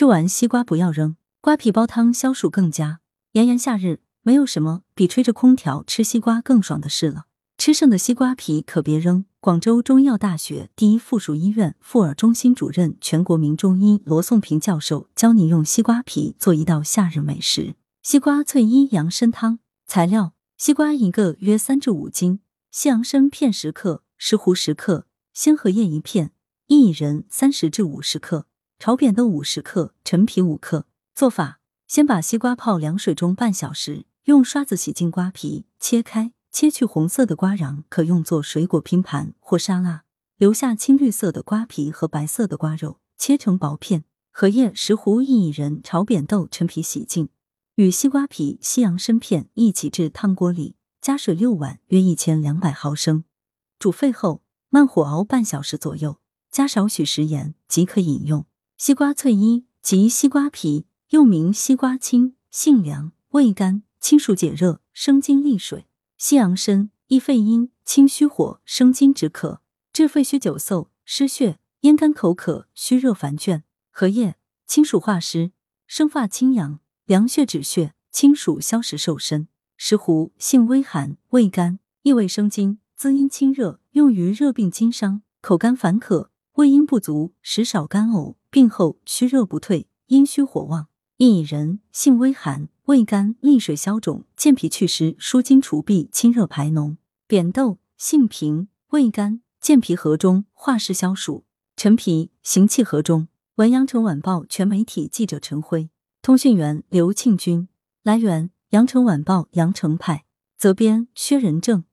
吃完西瓜不要扔，瓜皮煲汤消暑更佳。炎炎夏日，没有什么比吹着空调吃西瓜更爽的事了。吃剩的西瓜皮可别扔。广州中医药大学第一附属医院妇儿中心主任、全国名中医罗颂平教授教你用西瓜皮做一道夏日美食——西瓜脆衣养生汤。材料：西瓜一个，约三至五斤；西洋参片十克，石斛十克，鲜荷叶一片，薏仁三十至五十克，炒扁豆五十克，陈皮五克。做法：先把西瓜泡凉水中半小时，用刷子洗净瓜皮，切开。切去红色的瓜瓤，可用作水果拼盘或沙拉，留下青绿色的瓜皮和白色的瓜肉，切成薄片。荷叶、石斛、薏仁、炒扁豆、陈皮洗净，与西瓜皮、西洋参片一起至汤锅里，加水六碗，约一千两百毫升。煮沸后，慢火熬半小时左右，加少许食盐即可饮用。西瓜脆衣即西瓜皮，又名西瓜青，性凉，味甘，清暑解热，生津利水。西洋参益肺阴、清虚火、生津止渴，治肺虚久嗽、失血、咽干口渴、虚热烦倦。荷叶清暑化湿、生发清阳、凉血止血、清暑消食瘦身。石斛性微寒，味甘，益胃生津，滋阴清热，用于热病津伤、口干烦渴、胃阴不足、食少干呕、病后虚热不退、阴虚火旺。薏仁性微寒。味甘，利水消肿，健脾祛湿，舒筋除痹，清热排脓。扁豆性平，味甘，健脾和中，化湿消暑。陈皮行气和中。文阳城晚报全媒体记者陈辉，通讯员刘庆军。来源：阳城晚报阳城派。责编：薛仁正。